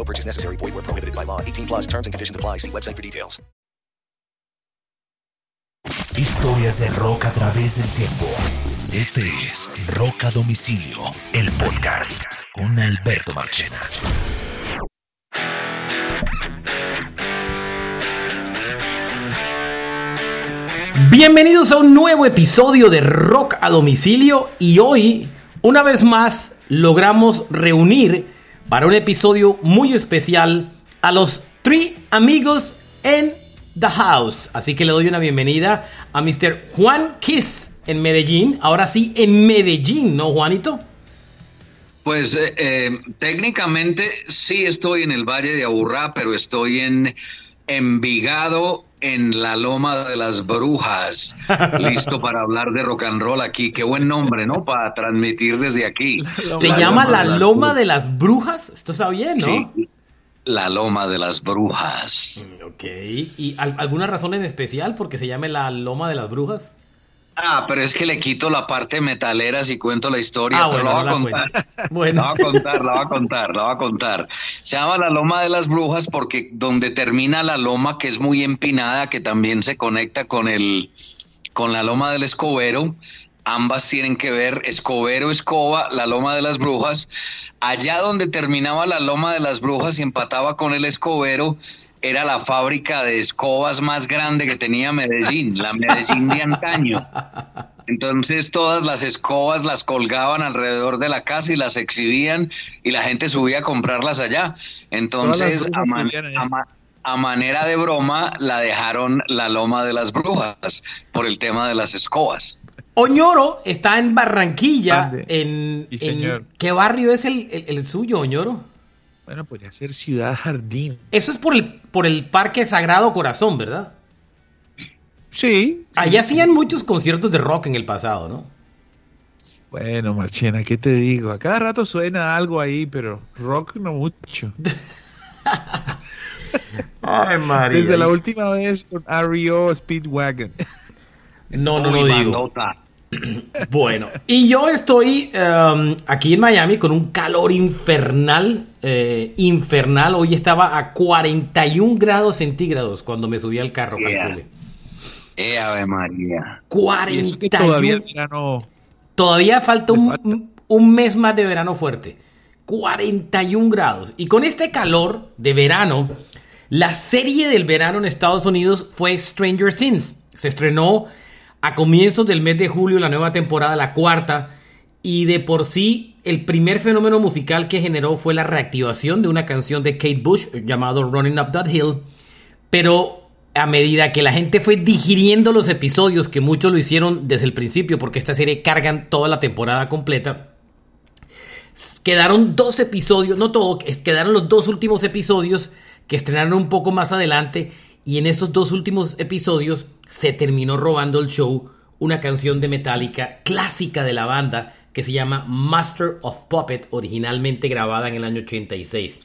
No purchase necessary. Void where prohibited by law. 18 plus terms and conditions apply. See website for details. Historias de rock a través del tiempo. Este es Rock a Domicilio, el podcast con Alberto Marchena. Bienvenidos a un nuevo episodio de Rock a Domicilio y hoy, una vez más, logramos reunir para un episodio muy especial a los tres amigos en The House. Así que le doy una bienvenida a Mr. Juan Kiss en Medellín. Ahora sí, en Medellín, ¿no, Juanito? Pues eh, eh, técnicamente sí estoy en el Valle de Aburrá, pero estoy en Envigado, en la Loma de las Brujas, listo para hablar de rock and roll aquí. Qué buen nombre, ¿no? Para transmitir desde aquí. Se llama la Loma de las Brujas. Esto está bien, ¿no? Sí, la Loma de las Brujas. Ok. ¿Y al- alguna razón en especial porque se llame la Loma de las Brujas? Ah, pero es que le quito la parte metalera si cuento la historia, Ah, pero bueno, la voy a contar. Bueno. La voy a contar, la voy a contar, la voy a contar. Se llama la Loma de las Brujas porque donde termina la loma, que es muy empinada, que también se conecta con el con la Loma del Escobero, ambas tienen que ver Escobero, Escoba, la Loma de las Brujas. Allá donde terminaba la Loma de las Brujas y empataba con el Escobero, era la fábrica de escobas más grande que tenía Medellín, la Medellín de antaño. Entonces todas las escobas las colgaban alrededor de la casa y las exhibían y la gente subía a comprarlas allá. Entonces, a, man- a ma- a manera de broma, la dejaron la loma de las brujas por el tema de las escobas. Oñoro está en Barranquilla. En. ¿Qué barrio es el, el- el suyo, Oñoro? Bueno, podría ser Ciudad Jardín. Eso es por el, por el Parque Sagrado Corazón, ¿verdad? Sí. Allá hacían muchos conciertos de rock en el pasado, ¿no? Bueno, Marchena, ¿qué te digo? A cada rato suena algo ahí, pero rock no mucho. Ay, María. Desde la última vez con REO Speedwagon. No, no, no Uy, digo. Bueno, y yo estoy um, aquí en Miami con un calor infernal, eh, infernal. Hoy estaba a 41 grados centígrados cuando me subí al carro, Yeah. calcule. Eh, Ave María. Y eso que 41. todavía verano... Todavía falta un mes más de verano fuerte. 41 grados. Y con este calor de verano, la serie del verano en Estados Unidos fue Stranger Things. Se estrenó a comienzos del mes de julio la nueva temporada, la cuarta. Y de por sí, el primer fenómeno musical que generó fue la reactivación de una canción de Kate Bush llamado Running Up That Hill. Pero a medida que la gente fue digiriendo los episodios, que muchos lo hicieron desde el principio, porque esta serie cargan toda la temporada completa, quedaron dos episodios, no todo, quedaron los dos últimos episodios que estrenaron un poco más adelante, y en estos dos últimos episodios se terminó robando el show una canción de Metallica clásica de la banda que se llama Master of Puppet, originalmente grabada en el año 86.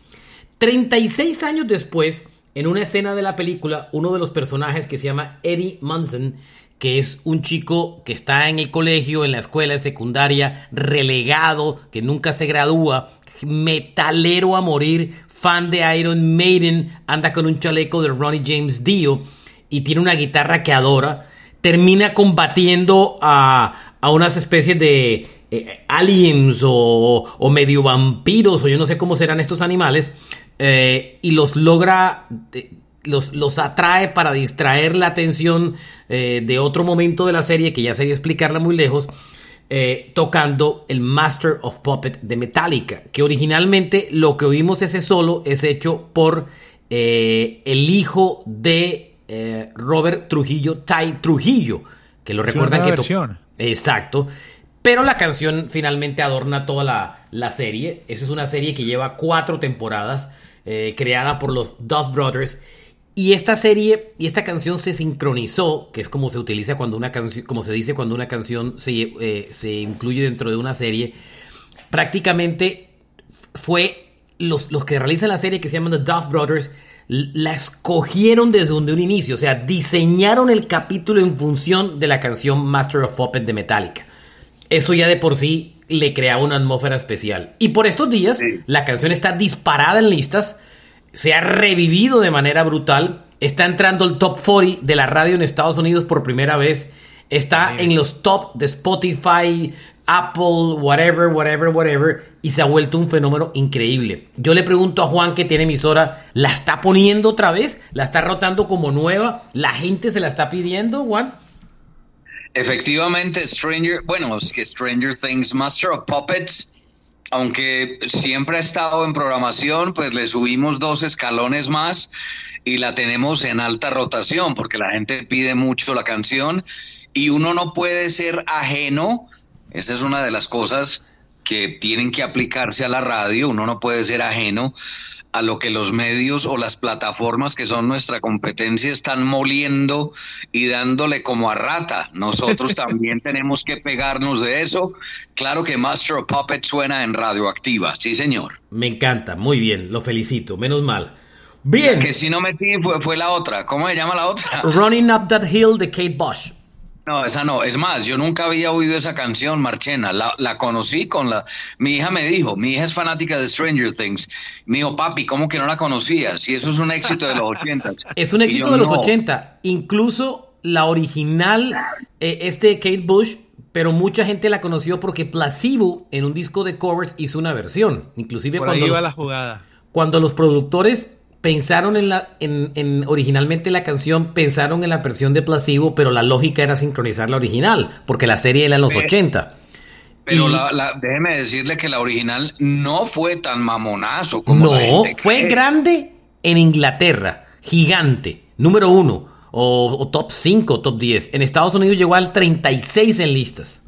36 años después, en una escena de la película, uno de los personajes que se llama Eddie Munson, que es un chico que está en el colegio, en la escuela en secundaria, relegado, que nunca se gradúa, metalero a morir, fan de Iron Maiden, anda con un chaleco de Ronnie James Dio y tiene una guitarra que adora, termina combatiendo a, a unas especies de eh, aliens o, o medio vampiros o yo no sé cómo serán estos animales eh, y los logra de- los, los atrae para distraer la atención eh, de otro momento de la serie, que ya sería explicarla muy lejos, eh, tocando el Master of Puppet de Metallica, que originalmente lo que oímos ese solo es hecho por eh, el hijo de Robert Trujillo, Ty Trujillo, que lo recuerdan que... versión. Exacto. Pero la canción finalmente adorna toda la, la serie. Esa es una serie que lleva cuatro temporadas, creada por los Duff Brothers y esta serie y esta canción se sincronizó, que es como se utiliza cuando una canción, como se dice cuando una canción se, eh, se incluye dentro de una serie. Prácticamente fue los, los que realizan la serie que se llaman The Duff Brothers, la escogieron desde un, un inicio, o sea, diseñaron el capítulo en función de la canción Master of Puppet de Metallica. Eso ya de por sí le creaba una atmósfera especial. Y por estos días, la canción está disparada en listas se ha revivido de manera brutal. Está entrando el top 40 de la radio en Estados Unidos por primera vez. Está en los top de Spotify, Apple, whatever, whatever, whatever. Y se ha vuelto un fenómeno increíble. Yo le pregunto a Juan que tiene emisora, ¿la está poniendo otra vez? ¿La está rotando como nueva? ¿La gente se la está pidiendo, Juan? Efectivamente, Stranger, bueno, es que Stranger Things, Master of Puppets aunque siempre ha estado en programación, pues le subimos dos escalones más y la tenemos en alta rotación porque la gente pide mucho la canción y uno no puede ser ajeno, esa es una de las cosas que tienen que aplicarse a la radio, uno no puede ser ajeno a lo que los medios o las plataformas que son nuestra competencia están moliendo y dándole como a rata. Nosotros también tenemos que pegarnos de eso. Claro que Master of Puppets suena en radioactiva, sí señor. Me encanta, muy bien, lo felicito, menos mal. Bien. que si no metí fue, fue la otra. ¿Cómo se llama la otra? Running Up That Hill de Kate Bush. No, esa no. Es más, yo nunca había oído esa canción, Marchena. La, la, conocí con la... Mi hija me dijo, mi hija es fanática de Stranger Things. Me dijo, papi, ¿cómo que no la conocías? Y eso es un éxito de los 80. es un éxito de los 80. Incluso la original eh, es de Kate Bush, pero mucha gente la conoció porque Placebo en un disco de covers hizo una versión. Inclusive Por cuando... Ahí los, va la jugada. Cuando los productores pensaron en la en, en, originalmente la canción pensaron en la versión de Placebo pero la lógica era sincronizar la original porque la serie era en los Pero- 80 Pero Y- la, la- déjeme decirle que la original no fue tan mamonazo como la no gente fue cree. grande en Inglaterra gigante número uno o, o top 5 top 10 en Estados Unidos llegó al 36 en listas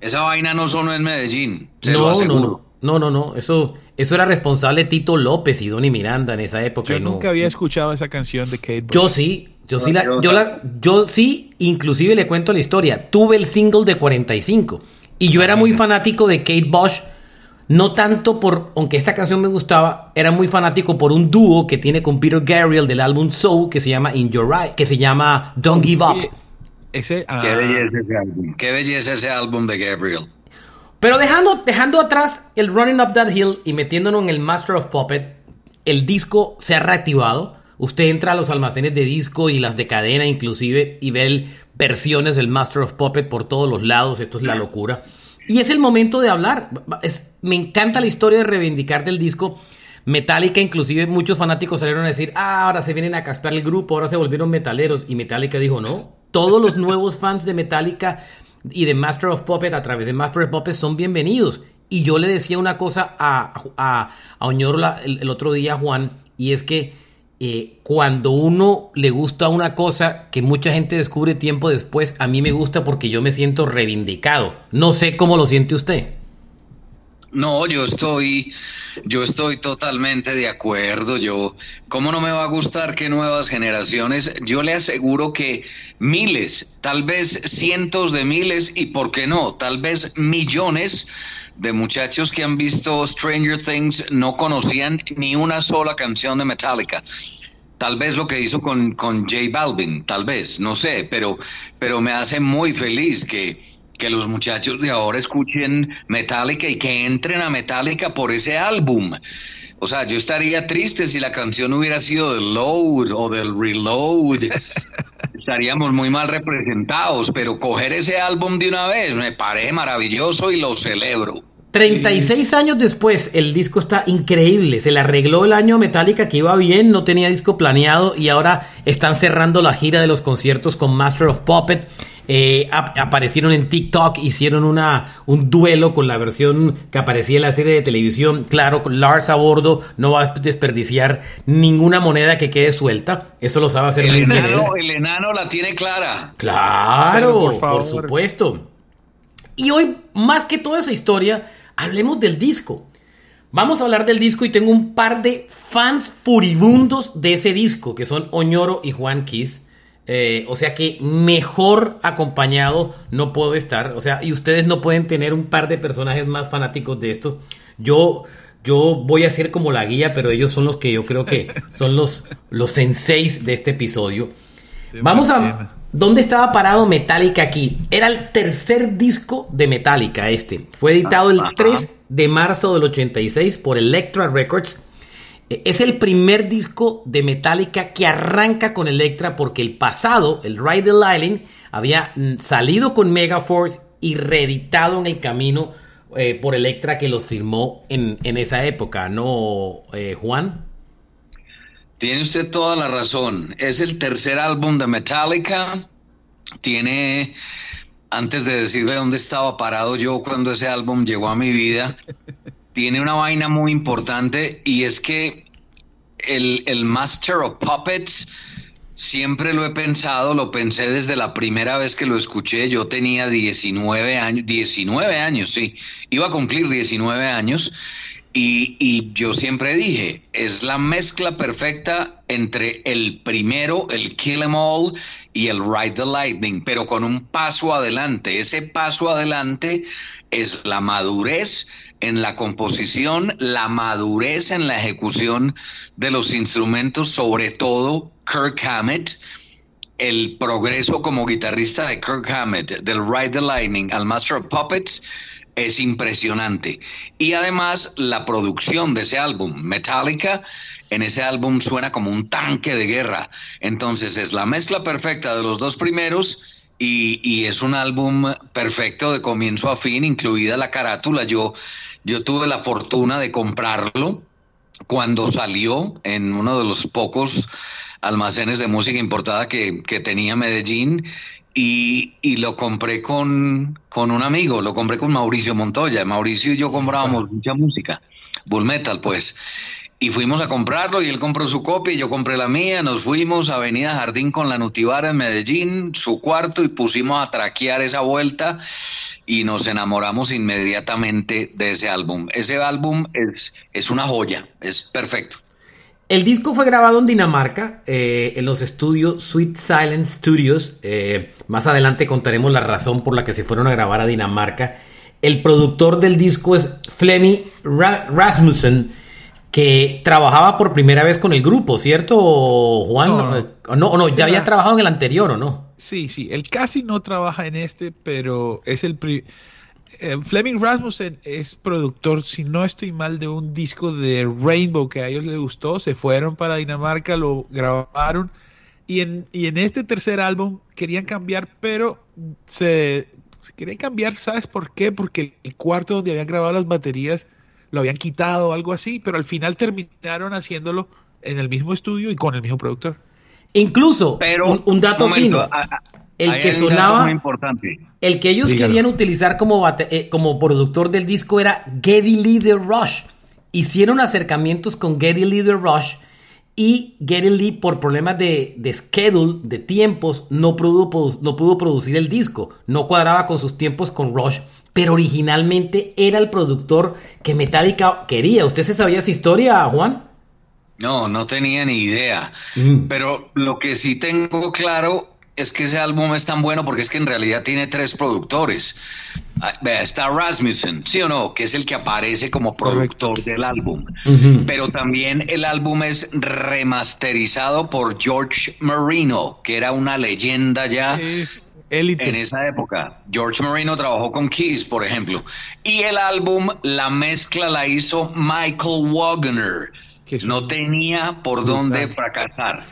Esa vaina no sonó en Medellín. Se no, aseguro. no no no no eso eso era responsable Tito López y Donny Miranda en esa época Yo y no- nunca había escuchado esa canción de Kate Bush. Yo sí, yo sí, la, Yo la- yo sí, inclusive le cuento la historia. Tuve el single de 45 y yo era muy fanático de Kate Bush. No tanto por, aunque esta canción me gustaba, era muy fanático por un dúo que tiene con Peter Gabriel del álbum Soul que se llama In Your Eye, que se llama Don't Give Up. Ese, ah, Qué belleza ese álbum. Qué belleza ese álbum de Gabriel. Pero dejando, dejando atrás el Running Up That Hill y metiéndonos en el Master of Puppet, el disco se ha reactivado. Usted entra a los almacenes de disco y las de cadena inclusive y ve versiones del Master of Puppet por todos los lados. Esto es la locura. Y es el momento de hablar. Me encanta la historia de reivindicar del disco. Metallica, inclusive muchos fanáticos salieron a decir, ah, ahora se vienen a caspear el grupo, ahora se volvieron metaleros. Y Metallica dijo, no, todos los nuevos fans de Metallica y de Master of Puppet a través de Master of Puppet son bienvenidos. Y yo le decía una cosa a, a, a Oñorola el, otro día, Juan, y es que eh, cuando uno le gusta una cosa que mucha gente descubre tiempo después, a mí me gusta porque yo me siento reivindicado. No sé cómo lo siente usted. No, yo estoy, yo estoy totalmente de acuerdo. Yo, ¿cómo no me va a gustar que nuevas generaciones? Yo le aseguro que miles, tal vez cientos de miles y por qué no, tal vez millones de muchachos que han visto Stranger Things no conocían ni una sola canción de Metallica. Tal vez lo que hizo con, con J Balvin, tal vez, no sé, pero, pero me hace muy feliz que, que los muchachos de ahora escuchen Metallica y que entren a Metallica por ese álbum. O sea, yo estaría triste si la canción hubiera sido del Load o del Reload. Estaríamos muy mal representados, pero coger ese álbum de una vez me parece maravilloso y lo celebro. 36 años después, el disco está increíble. Se le arregló el año Metallica que iba bien, no tenía disco planeado y ahora están cerrando la gira de los conciertos con Master of Puppet. Eh, ap- aparecieron en TikTok, hicieron una, un duelo con la versión que aparecía en la serie de televisión. Claro, con Lars a bordo no va a desperdiciar ninguna moneda que quede suelta. Eso lo sabe hacer El enano, el enano la tiene clara. Claro, por por, supuesto. Y hoy, más que toda esa historia, hablemos del disco. Vamos a hablar del disco y tengo un par de fans furibundos de ese disco, que son Oñoro y Juan Kiss. Eh, o sea que mejor acompañado no puedo estar. O sea, y ustedes no pueden tener un par de personajes más fanáticos de esto. Yo, yo voy a ser como la guía, pero ellos son los que yo creo que son los, los senseis de este episodio. Vamos a... ¿Dónde estaba parado Metallica aquí? Era el tercer disco de Metallica este. Fue editado el 3 de marzo del 86 por Elektra Records. Eh, Es el primer disco de Metallica que arranca con Elektra porque el pasado, el Ride the Lightning, había mm, salido con Megaforce y reeditado en el camino eh, por Elektra que los firmó en, en esa época, ¿no, eh, Juan? Tiene usted toda la razón. Es el tercer álbum de Metallica. Tiene, antes de decirle dónde estaba parado yo cuando ese álbum llegó a mi vida, tiene una vaina muy importante y es que el, el Master of Puppets siempre lo he pensado, lo pensé desde la primera vez que lo escuché. Yo tenía 19 años, 19 años, sí, iba a cumplir 19 años. Y, y yo siempre dije, es la mezcla perfecta entre el primero, el Kill 'Em All, y el Ride the Lightning, pero con un paso adelante. Ese paso adelante es la madurez en la composición, la madurez en la ejecución de los instrumentos, sobre todo Kirk Hammett, el progreso como guitarrista de Kirk Hammett, del Ride the Lightning al Master of Puppets, es impresionante. Y además la producción de ese álbum, Metallica, en ese álbum suena como un tanque de guerra. Entonces es la mezcla perfecta de los dos primeros y, es un álbum perfecto de comienzo a fin, incluida la carátula. Yo, yo tuve la fortuna de comprarlo cuando salió en uno de los pocos almacenes de música importada que, que tenía Medellín y, y lo compré con, con un amigo, lo compré con Mauricio Montoya. Mauricio y yo comprábamos mucha música, Bull Metal pues. Y fuimos a comprarlo y él compró su copia y yo compré la mía. Nos fuimos a Avenida Jardín con la Nutibara en Medellín, su cuarto, y pusimos a traquear esa vuelta y nos enamoramos inmediatamente de ese álbum. Ese álbum es, es una joya, es perfecto. El disco fue grabado en Dinamarca, eh, en los estudios Sweet Silence Studios. Eh, más adelante contaremos la razón por la que se fueron a grabar a Dinamarca. El productor del disco es Flemmy Ra Rasmussen, que trabajaba por primera vez con el grupo, ¿cierto, Juan? No, no. Eh, ¿O no, no, ya había trabajado en el anterior, ¿o no? Sí, sí, él casi no trabaja en este, pero es el... eh, Fleming Rasmussen es productor, si no estoy mal, de un disco de Rainbow que a ellos les gustó, se fueron para Dinamarca, lo grabaron y en, y en este tercer álbum querían cambiar, pero se, se querían cambiar, ¿sabes por qué? Porque el cuarto donde habían grabado las baterías lo habían quitado o algo así, pero al final terminaron haciéndolo en el mismo estudio y con el mismo productor. Incluso, Pero, un, un dato momento, fino. a- a- El que sonaba, muy importante. el que ellos Dígalo. querían utilizar como, bate- eh, como productor del disco era Geddy Lee de Rush. Hicieron acercamientos con Geddy Lee de Rush y Geddy Lee por problemas de, de schedule, de tiempos, no pudo, no pudo producir el disco. No cuadraba con sus tiempos con Rush. Pero originalmente era el productor que Metallica quería. ¿Usted se sabía esa historia, Juan? No, no tenía ni idea. Mm. Pero lo que sí tengo claro es que ese álbum es tan bueno porque es que en realidad tiene tres productores. Ah, Está Rasmussen, ¿sí o no? Que es el que aparece como productor del álbum. Pero también el álbum es remasterizado por George Marino, que era una leyenda ya Es en esa época. George Marino trabajó con Kiss, por ejemplo. Y el álbum, la mezcla la hizo Michael Wagner. No tenía por brutal. dónde fracasar.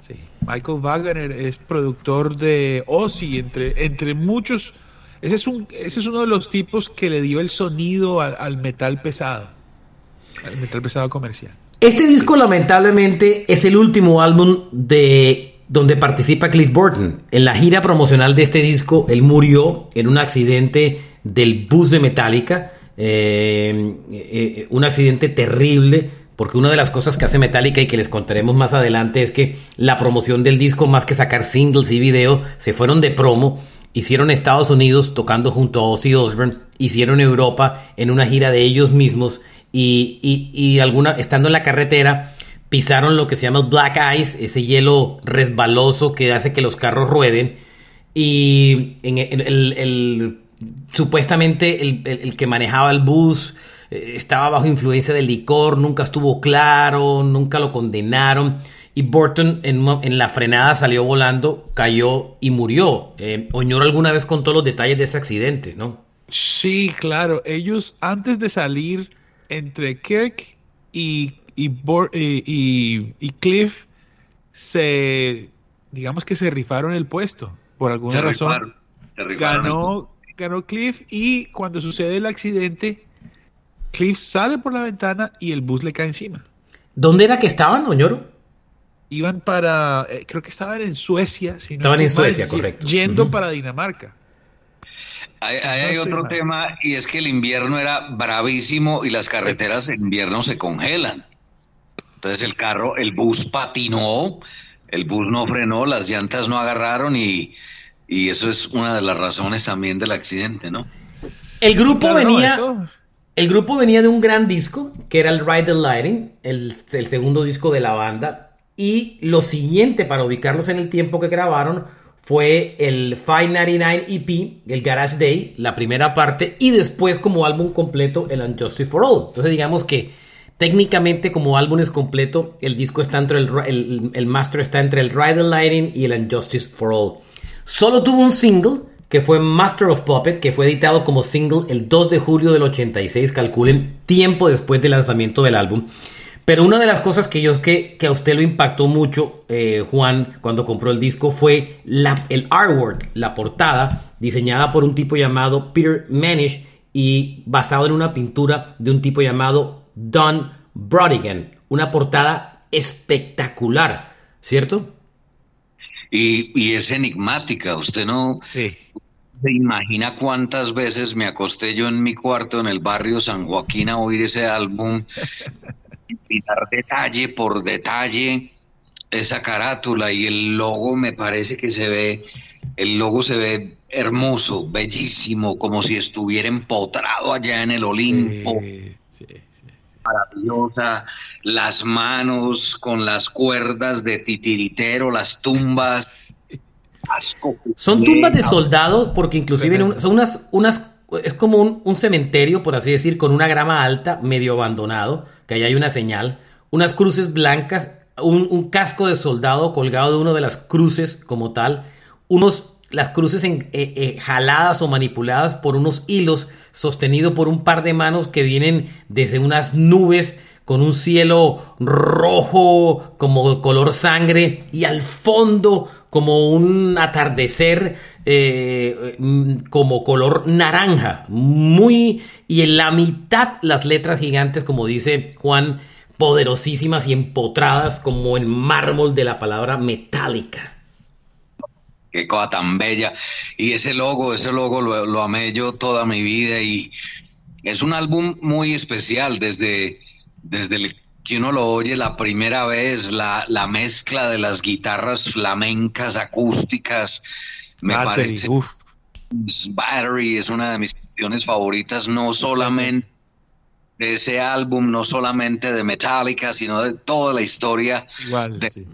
Sí. Michael Wagner es productor de Ozzy, entre, entre muchos Ese es, un, ese es uno de los tipos que le dio el sonido al, al metal pesado, al metal pesado comercial. Este disco lamentablemente es el último álbum de donde participa Cliff Burton. En la gira promocional de este disco, él murió en un accidente del bus de Metallica, eh, eh, un accidente terrible, porque una de las cosas que hace Metallica y que les contaremos más adelante es que la promoción del disco, más que sacar singles y video, se fueron de promo, hicieron Estados Unidos tocando junto a Ozzy Osbourne, hicieron Europa en una gira de ellos mismos y, y, y alguna, estando en la carretera, pisaron lo que se llama black ice, ese hielo resbaloso que hace que los carros rueden. Y en el, supuestamente el, que manejaba el bus eh, estaba bajo influencia del licor, nunca estuvo claro, nunca lo condenaron. Y Burton en, la frenada salió volando, cayó y murió. Eh, Oñoro alguna vez contó los detalles de ese accidente, ¿no? Sí, claro. Ellos antes de salir entre Kirk y, y, Bor- y- y- y Cliff se, digamos que se rifaron el puesto por alguna Se razón. rifaron, se rifaron. Ganó, ganó Cliff y cuando sucede el accidente, Cliff sale por la ventana y el bus le cae encima. ¿Dónde era que estaban, Oñoro? Iban para, eh, creo que estaban en Suecia, si no Estaban en mal, Suecia, correcto. Yendo para Dinamarca. Ahí, Sí, ahí no hay estoy otro mal. tema y es que el invierno era bravísimo y las carreteras en invierno se congelan. Entonces el carro, el bus patinó, el bus no frenó, las llantas no agarraron y, y eso es una de las razones también del accidente, ¿no? El grupo Claro, venía... El grupo venía de un gran disco, que era el Ride the Lightning, el, el segundo disco de la banda. Y lo siguiente para ubicarlos en el tiempo que grabaron fue el 599 EP, el Garage Day, la primera parte, y después como álbum completo el Unjustice for All. Entonces digamos que técnicamente como álbum es completo, el disco está entre el, el, el master está entre el Ride the Lightning y el Unjustice for All. Solo tuvo un single que fue Master of Puppet, que fue editado como single el 2 de julio del 86, calculen tiempo después del lanzamiento del álbum. Pero una de las cosas que yo que, que a usted lo impactó mucho, eh, Juan, cuando compró el disco, fue la, el artwork, la portada, diseñada por un tipo llamado Peter Manish y basado en una pintura de un tipo llamado Don Brodigan. Una portada espectacular, ¿cierto? Y, y es enigmática, usted no Sí. se imagina cuántas veces me acosté yo en mi cuarto en el barrio San Joaquín a oír ese álbum, y dar detalle por detalle esa carátula y el logo me parece que se ve, el logo se ve hermoso, bellísimo, como si estuviera empotrado allá en el Olimpo Sí, sí, sí. Maravillosa, las manos con las cuerdas de titiritero, las tumbas. asco Son tumbas de soldados porque inclusive en un- son unas, unas, es como un, un cementerio, por así decir, con una grama alta, medio abandonado, que ahí hay una señal, unas cruces blancas, un, un casco de soldado colgado de una de las cruces como tal, unos, las cruces en- eh, eh, jaladas o manipuladas por unos hilos sostenido por un par de manos que vienen desde unas nubes con un cielo rojo como color sangre y al fondo como un atardecer eh, mm, como color naranja, muy y en la mitad las letras gigantes como dice Juan, poderosísimas y empotradas como en mármol de la palabra metálica. Qué cosa tan bella. Y ese logo, ese logo lo, lo amé yo toda mi vida y es un álbum muy especial desde, desde el que uno lo oye la primera vez, la, la mezcla de las guitarras flamencas, acústicas, me Battery, parece... uf. Battery es una de mis canciones favoritas, no solamente de ese álbum, no solamente de Metallica, sino de toda la historia Igual, de sí.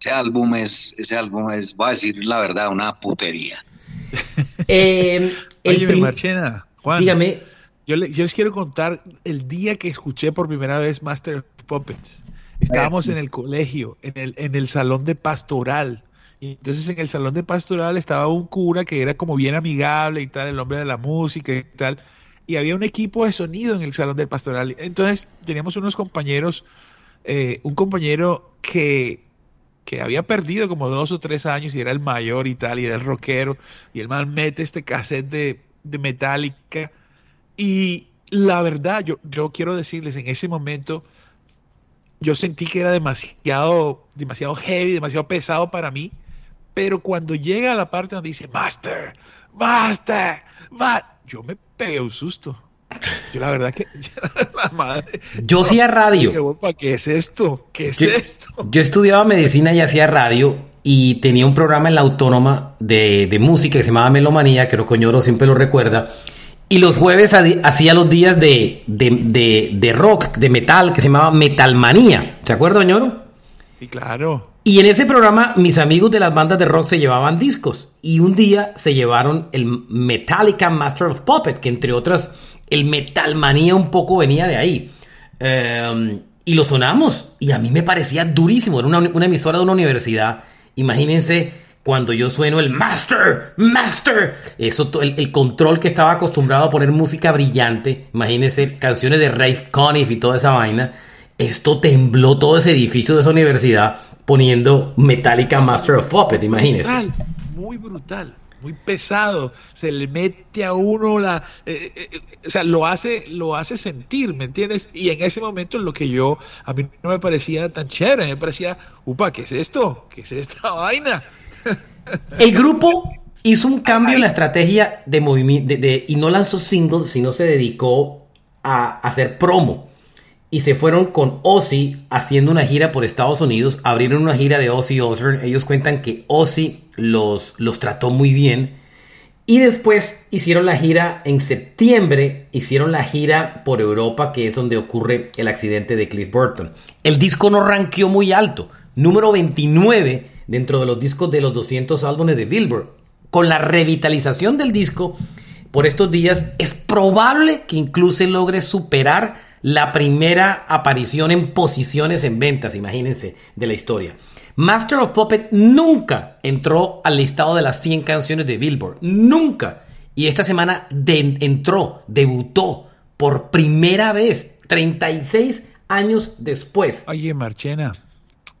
Ese álbum es, ese álbum es, voy a decir la verdad, una putería. Eh, el Oye, prim- Marchena, Juan, dígame, yo, le- yo les quiero contar el día que escuché por primera vez Master of Puppets. Estábamos en el colegio, en el, en el salón de pastoral. Y entonces en el salón de pastoral estaba un cura que era como bien amigable y tal, el hombre de la música y tal. Y había un equipo de sonido en el salón del pastoral. Entonces teníamos unos compañeros, eh, un compañero que que había perdido como dos o tres años y era el mayor y tal, y era el rockero, y el man mete este cassette de, de Metallica. Y la verdad, yo, yo quiero decirles, en ese momento, yo sentí que era demasiado, demasiado heavy, demasiado pesado para mí. Pero cuando llega a la parte donde dice Master, Master, yo me pegué un susto. Yo la verdad que la madre, yo hacía radio. ¿Qué es esto? ¿Qué es esto? Yo estudiaba medicina y hacía radio y tenía un programa en la autónoma de, de música que se llamaba Melomanía, creo que Coñoro siempre lo recuerda. Y los jueves hacía los días de, de, de, rock, de metal, que se llamaba Metalmanía. ¿Se acuerda, Ñoro? Sí, claro. Y en ese programa mis amigos de las bandas de rock se llevaban discos. Y un día se llevaron el Metallica Master of Puppet, que entre otras, el Metalmanía un poco venía de ahí. Em, y lo sonamos. Y a mí me parecía durísimo. Era una, emisora de una universidad. Imagínense cuando yo sueno el Master, Master, eso, el, control que estaba acostumbrado a poner música brillante, imagínense canciones de Rafe Conniff y toda esa vaina, esto tembló todo ese edificio de esa universidad poniendo Metallica Master of Puppet, imagínense. muy brutal, muy pesado, se le mete a uno la, eh, eh, eh, o sea, lo hace, lo hace sentir, ¿me entiendes? Y en ese momento lo que yo, a mí no me parecía tan chévere, me parecía, upa, ¿qué es esto? ¿Qué es esta vaina? El grupo hizo un cambio en la estrategia de movimiento y no lanzó singles, sino se dedicó a hacer promo. Y se fueron con Ozzy haciendo una gira por Estados Unidos. Abrieron una gira de Ozzy Osbourne. Ellos cuentan que Ozzy los, los trató muy bien. Y después hicieron la gira en septiembre, hicieron la gira por Europa, que es donde ocurre el accidente de Cliff Burton. El disco no ranqueó muy alto, número 29 dentro de los discos de los 200 álbumes de Billboard. Con la revitalización del disco por estos días, es probable que incluso logre superar la primera aparición en posiciones en ventas, imagínense, de la historia. Master of Puppet nunca entró al listado de las 100 canciones de Billboard, nunca. Y esta semana entró, debutó por primera vez, 36 años después. Oye, Marchena,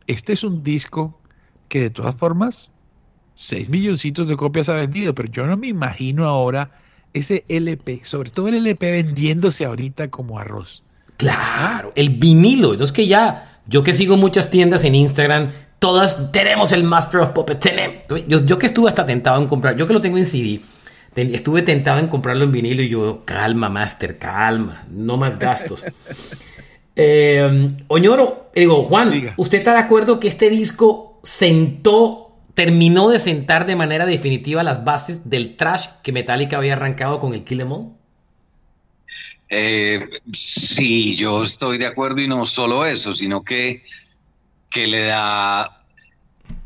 este es un disco que de todas formas 6 milloncitos de copias ha vendido, pero yo no me imagino ahora ese LP, sobre todo el LP vendiéndose ahorita como arroz. Claro, el vinilo. Entonces que ya, yo que sigo muchas tiendas en Instagram, todas tenemos el Master of Puppet. Yo, yo que estuve hasta tentado en comprar, yo que lo tengo en CD, estuve tentado en comprarlo en vinilo y yo, calma, Master, calma, no más gastos. eh, Oñoro, digo, Juan, ¿usted está de acuerdo que este disco sentó, terminó de sentar de manera definitiva las bases del trash que Metallica había arrancado con el Kill Em All? Eh, sí, yo estoy de acuerdo y no solo eso, sino que, que le da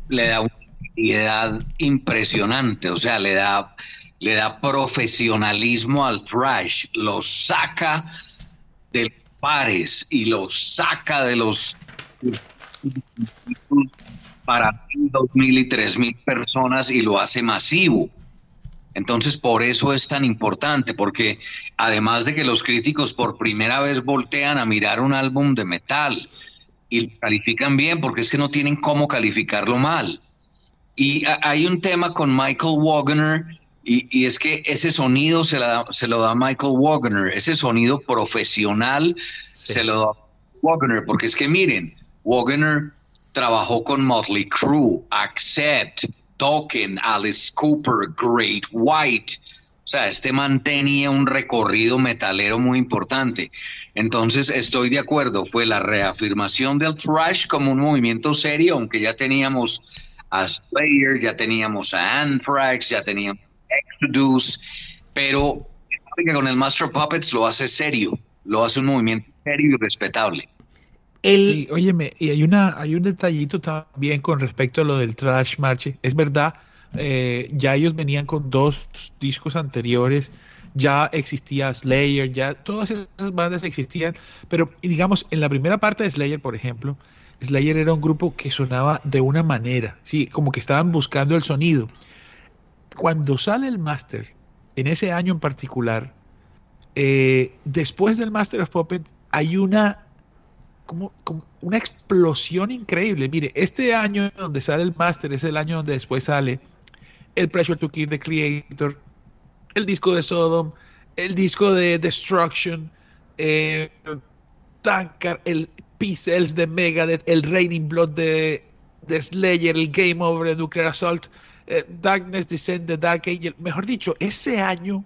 le da una identidad impresionante, o sea, le da le da profesionalismo al trash, lo saca de pares y lo saca de los para dos mil y tres mil personas y lo hace masivo. Entonces, por eso es tan importante, porque además de que los críticos por primera vez voltean a mirar un álbum de metal y lo califican bien, porque es que no tienen cómo calificarlo mal. Y hay un tema con Michael Wagner, y, es que ese sonido se, se, lo da Michael Wagner, ese sonido profesional se lo da Wagner, porque es que miren, Wagner trabajó con Motley Crue, Accept, Token, Alice Cooper, Great White. O sea, este mantenía un recorrido metalero muy importante. Entonces, estoy de acuerdo, fue la reafirmación del thrash como un movimiento serio, aunque ya teníamos a Slayer, ya teníamos a Anthrax, ya teníamos a Exodus, pero con el Master Puppets lo hace serio, lo hace un movimiento serio y respetable. Sí, óyeme, y hay una, hay un detallito también con respecto a lo del Trash March. Es verdad, eh, ya ellos venían con dos discos anteriores, ya existía Slayer, ya todas esas bandas existían, pero digamos, en la primera parte de Slayer, por ejemplo, Slayer era un grupo que sonaba de una manera, sí, como que estaban buscando el sonido. Cuando sale el Master, en ese año en particular, eh, después del Master of Puppet hay una como, como una explosión increíble. Mire, este año donde sale el Master es el año donde después sale el Pressure to Kill the Creator, el disco de Sodom, el disco de Destruction, eh, Tankard, el P-Cells de Megadeth, el Raining Blood de, de Slayer, el Game Over de Nuclear Assault, eh, Darkness Descent de Dark Angel. Mejor dicho, ese año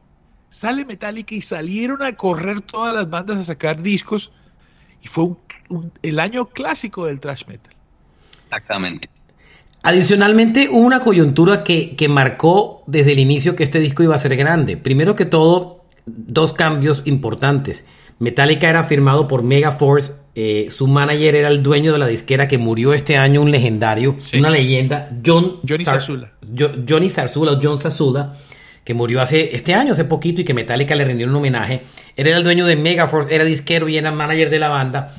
sale Metallica y salieron a correr todas las bandas a sacar discos y fue un, un, el año clásico del thrash metal. Exactamente. Adicionalmente, hubo una coyuntura que, que, marcó desde el inicio que este disco iba a ser grande. Primero que todo, dos cambios importantes. Metallica era firmado por Megaforce, eh, su manager era el dueño de la disquera que murió este año, un legendario, sí. una leyenda, John Johnny Zar Zarzula. Jo Johnny Zarzula, John Zarzula, que murió hace este año, hace poquito, y que Metallica le rindió un homenaje. Él era el dueño de Megaforce, era disquero y era manager de la banda.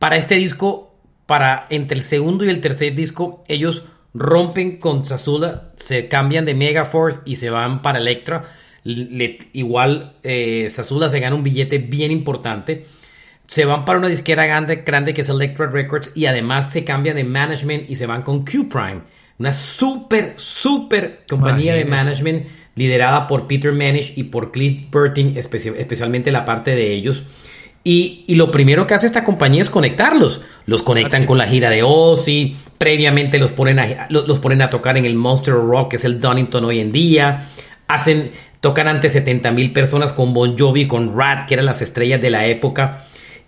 Para este disco, para entre el segundo y el tercer disco, ellos rompen con Zarzula, se cambian de Megaforce y se van para Electra. Le, igual eh, se gana un billete bien importante. Se van para una disquera grande, grande que es Electra Records y además se cambian de management y se van con Q Prime. Una súper, súper compañía Imagínese. de management liderada por Peter Manish y por Cliff Burton, especi especialmente la parte de ellos. Y, y, lo primero que hace esta compañía es conectarlos. Los conectan con la gira de Ozzy. Previamente los ponen, a, los ponen a tocar en el Monster Rock, que es el Donington hoy en día. Hacen, tocan ante 70 mil personas con Bon Jovi, con Rat, que eran las estrellas de la época.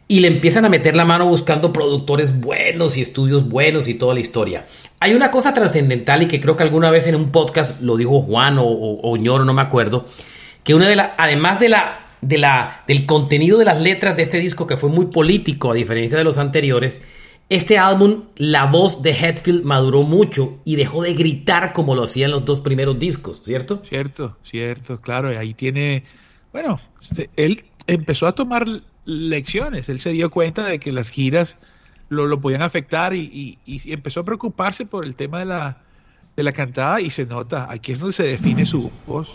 Y le empiezan a meter la mano buscando productores buenos y estudios buenos y toda la historia. Hay una cosa trascendental y que creo que alguna vez en un podcast lo dijo Juan o, o, Ñoro, no me acuerdo. Que una de las, además de la de la, del contenido de las letras de este disco que fue muy político a diferencia de los anteriores, este álbum, la voz de Hetfield maduró mucho y dejó de gritar como lo hacían los dos primeros discos, ¿cierto? Cierto, cierto, claro. Ahí tiene, bueno, este, él empezó a tomar lecciones, él se dio cuenta de que las giras lo, lo podían afectar y, y, y, empezó a preocuparse por el tema de la, de la cantada y se nota, aquí es donde se define su voz.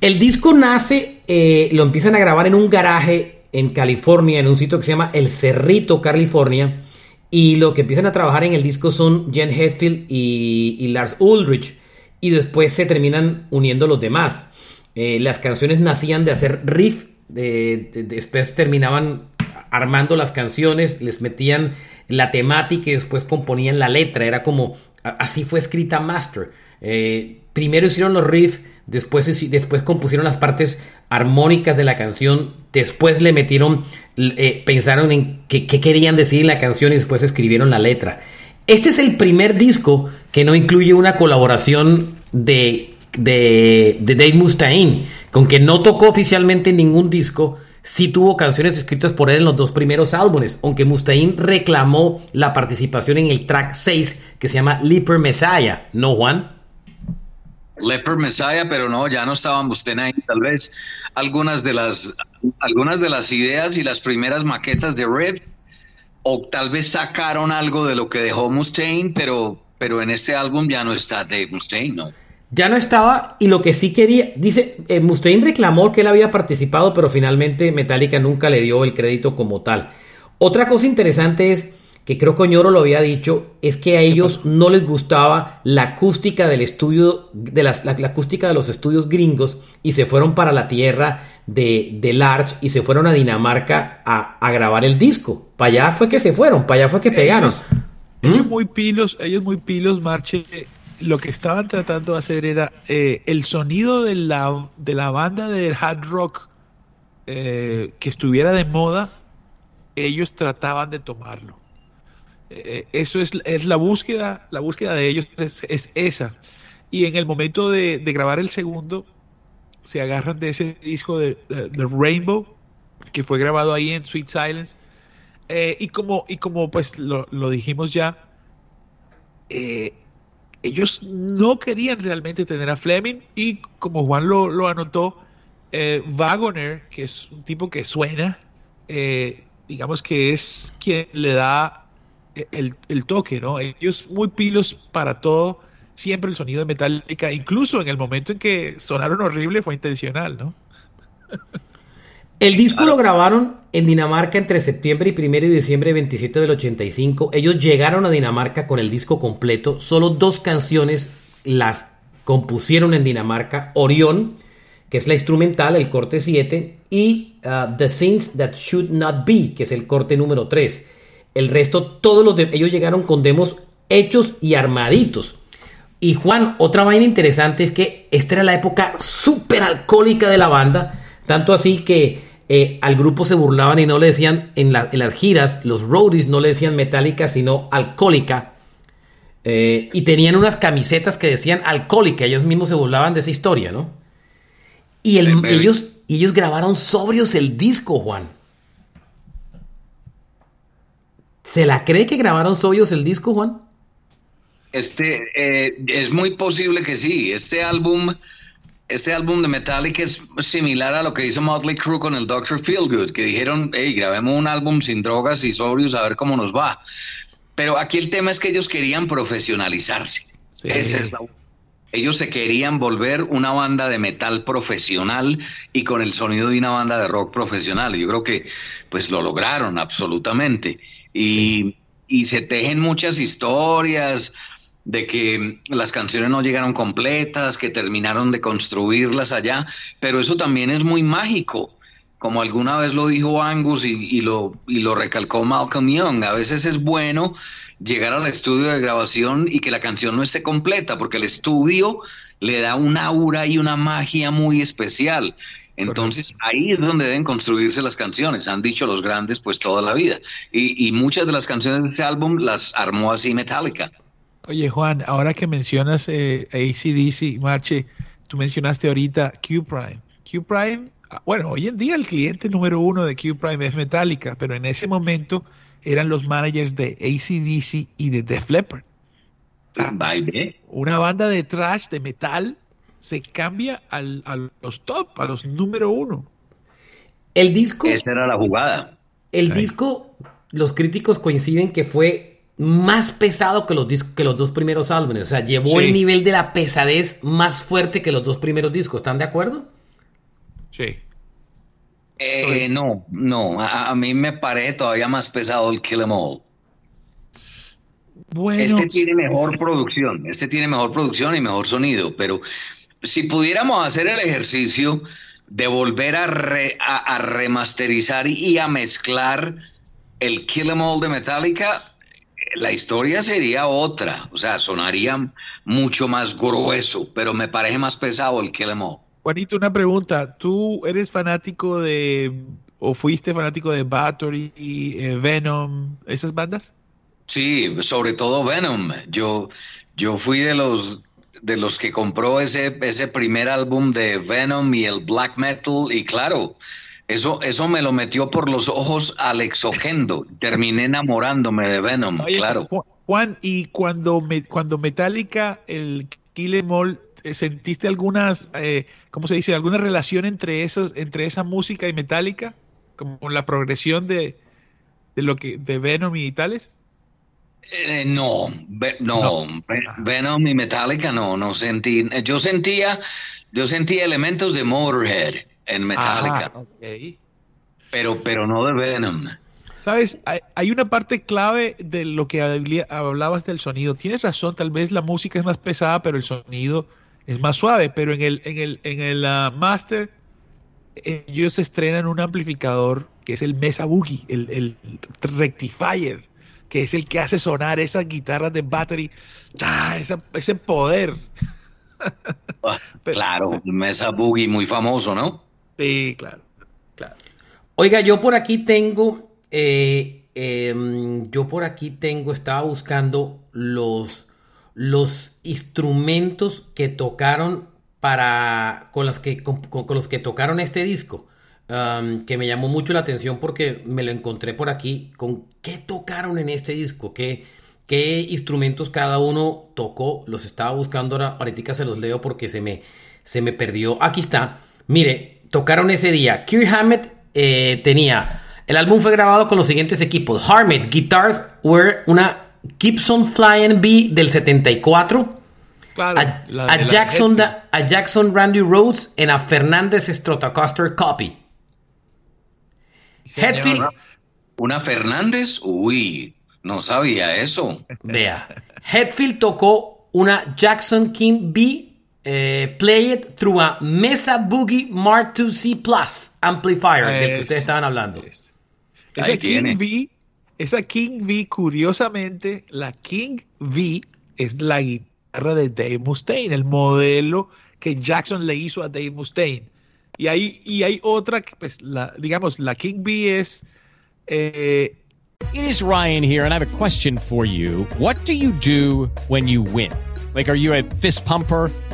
El disco nace, eh, lo empiezan a grabar en un garaje en California, en un sitio que se llama El Cerrito, California. Y lo que empiezan a trabajar en el disco son Jen Hetfield y, Lars Ulrich. Y después se terminan uniendo los demás. Eh, las canciones nacían de hacer riff. De, de, después terminaban armando las canciones, les metían la temática y después componían la letra. Era como, así fue escrita Master. Eh, primero hicieron los riffs Después, después compusieron las partes armónicas de la canción. Después le metieron, eh, pensaron en qué, qué, querían decir en la canción y después escribieron la letra. Este es el primer disco que no incluye una colaboración de, de, de Dave Mustaine, con que no tocó oficialmente en ningún disco. Sí tuvo canciones escritas por él en los dos primeros álbumes, aunque Mustaine reclamó la participación en el track 6 que se llama Leaper Messiah, ¿no, Juan? Leper Messiah, pero no, ya no estaba Mustaine ahí. Tal vez algunas de las algunas de las ideas y las primeras maquetas de Red, o tal vez sacaron algo de lo que dejó Mustaine, pero, pero en este álbum ya no está Dave Mustaine, ¿no? Ya no estaba, y lo que sí quería, dice, eh, Mustaine reclamó que él había participado, pero finalmente Metallica nunca le dio el crédito como tal. Otra cosa interesante es que creo que Oñoro lo había dicho, es que a ellos no les gustaba la acústica del estudio, de las, la, la, acústica de los estudios gringos y se fueron para la tierra de, de Larch y se fueron a Dinamarca a, a, grabar el disco. Para allá fue que se fueron, para allá fue que pegaron. Ellos, ¿Mm? ellos muy pilos, ellos muy pilos, Marche, lo que estaban tratando de hacer era eh, el sonido de la, de la banda de hard rock eh, que estuviera de moda, ellos trataban de tomarlo eh, eso es, es, la búsqueda, la búsqueda de ellos es, es esa. Y en el momento de, de, grabar el segundo, se agarran de ese disco de, de, Rainbow, que fue grabado ahí en Sweet Silence. Y como, y como pues lo, lo dijimos ya, eh, ellos no querían realmente tener a Fleming y como Juan lo, lo anotó, eh, Wagoner, que es un tipo que suena, eh, digamos que es quien le da el, el, toque, ¿no? Ellos muy pilos para todo, siempre el sonido de Metallica, incluso en el momento en que sonaron horrible fue intencional, ¿no? El disco lo grabaron en Dinamarca entre septiembre y primero y diciembre 27 del 85. Ellos llegaron a Dinamarca con el disco completo. Solo dos canciones las compusieron en Dinamarca. Orión, que es la instrumental, el corte 7, y uh, The Things That Should Not Be, que es el corte número 3. El resto, todos los de ellos llegaron con demos hechos y armaditos. Y Juan, otra vaina interesante es que esta era la época súper alcohólica de la banda, tanto así que eh, al grupo se burlaban y no le decían en, las giras, los roadies no le decían metálica, sino alcohólica. Eh, y tenían unas camisetas que decían alcohólica, ellos mismos se burlaban de esa historia, ¿no? Y ellos, ellos grabaron sobrios el disco, Juan. ¿Se la cree que grabaron sobrios el disco, Juan? Este, eh, es muy posible que sí. Este álbum, este álbum de Metallica es similar a lo que hizo Motley Crue con el Dr. Feelgood, que dijeron, hey, grabemos un álbum sin drogas y sobrios a ver cómo nos va. Pero aquí el tema es que ellos querían profesionalizarse. ellos se querían volver una banda de metal profesional y con el sonido de una banda de rock profesional. Yo creo que pues lo lograron absolutamente. Y, y se tejen muchas historias de que las canciones no llegaron completas, que terminaron de construirlas allá, pero eso también es muy mágico, como alguna vez lo dijo Angus y, lo, y lo recalcó Malcolm Young, a veces es bueno llegar al estudio de grabación y que la canción no esté completa, porque el estudio le da una aura y una magia muy especial. Entonces ahí es donde deben construirse las canciones, han dicho los grandes pues toda la vida. Y, y muchas de las canciones de ese álbum las armó así Metallica. Oye, Juan, ahora que mencionas eh, ACDC, Marche, tú mencionaste ahorita Q Prime. Q Prime, ah, bueno, hoy en día el cliente número uno de Q Prime es Metallica, pero en ese momento eran los managers de ACDC y de Def Leppard. una banda de trash, de metal, se cambia al, a los top, a los número uno. El disco. Esa era la jugada. El disco, los críticos coinciden que fue más pesado que los, que los dos primeros álbumes. O sea, llevó el nivel de la pesadez más fuerte que los dos primeros discos. ¿Están de acuerdo? Sí. Eh, no, no. A, mí me parece todavía más pesado el Kill Em All. Bueno, este tiene mejor producción, este tiene mejor producción y mejor sonido, pero si pudiéramos hacer el ejercicio de volver a, a, remasterizar y a mezclar el Kill Em All de Metallica, la historia sería otra, o sea, sonaría mucho más grueso, pero me parece más pesado el Kill Em All. Juanito, una pregunta, ¿tú eres fanático de, o fuiste fanático de Battery, eh, Venom, esas bandas? Sí, sobre todo Venom. Yo, yo fui de los de los que compró ese, ese primer álbum de Venom y el black metal y claro, eso, eso me lo metió por los ojos Alex Ojendo. Terminé enamorándome de Venom, claro. Juan, y cuando, me, cuando Metallica, el Kill Em All, eh, ¿sentiste algunas, eh, ¿cómo se dice? ¿Alguna relación entre, esos, entre esa música y Metallica? Como la progresión de, de, lo que, de Venom y tales? Eh, no, no, Venom y Metallica no, no sentí. Yo sentía, yo sentía elementos de Motorhead en Metallica. Pero, pero no de Venom. Sabes, hay, una parte clave de lo que hablabas del sonido. Tienes razón, tal vez la música es más pesada, pero el sonido es más suave. Pero en el, en el, en el uh, master, ellos estrenan un amplificador que es el Mesa Boogie, el, el rectifier, que es el que hace sonar esas guitarras de battery, ¡Ah! ese poder. Ah, claro, Mesa Boogie muy famoso, ¿no? Sí, claro, claro. Oiga, yo por aquí tengo, eh, em, yo por aquí tengo, estaba buscando los, los instrumentos que tocaron para, con, los que, con, los que tocaron este disco. que me llamó mucho la atención porque me lo encontré por aquí. ¿Con qué tocaron en este disco? ¿Qué, qué instrumentos cada uno tocó? Los estaba buscando ahora, ahorita se los leo porque se me, se me perdió. Aquí está. Mire, tocaron ese día. Kirk Hammett eh, tenía. El álbum fue grabado con los siguientes equipos: Hammett Guitars were una Gibson Flying B del 74. a, Jackson, a Jackson Randy Rhodes en a Fernández Stratocaster Copy. Hetfield. Una Fernández, uy, no sabía eso. Vea. Hetfield tocó una Jackson King B eh, play it through a Mesa Boogie Mark II-C Plus amplifier del que Es- ustedes estaban hablando. Esa Ahí King tiene. V, esa King V, curiosamente, la King V es la guitarra de Dave Mustaine, el modelo que Jackson le hizo a Dave Mustaine. Y hay, y hay otra, que, pues, la, digamos, la King V es eh, It is Ryan here, and I have a question for you. What do you do when you win? Like, are you a fist pumper?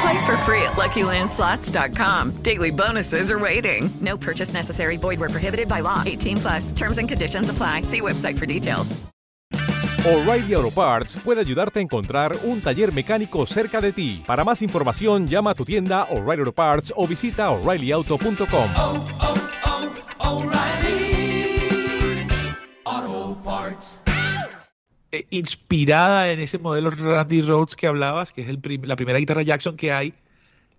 Play for free at LuckyLandSlots.com. Daily bonuses are waiting. No purchase necessary. Void where prohibited by law. 18 plus. Terms and conditions apply. See website for details. O'Reilly Auto Parts puede ayudarte a encontrar un taller mecánico cerca de ti. Para más información, llama a tu tienda O'Reilly Auto Parts o visita oreillyauto.com. eh, inspirada en ese modelo Randy Rhodes que hablabas, que es el prim- la primera guitarra Jackson que hay.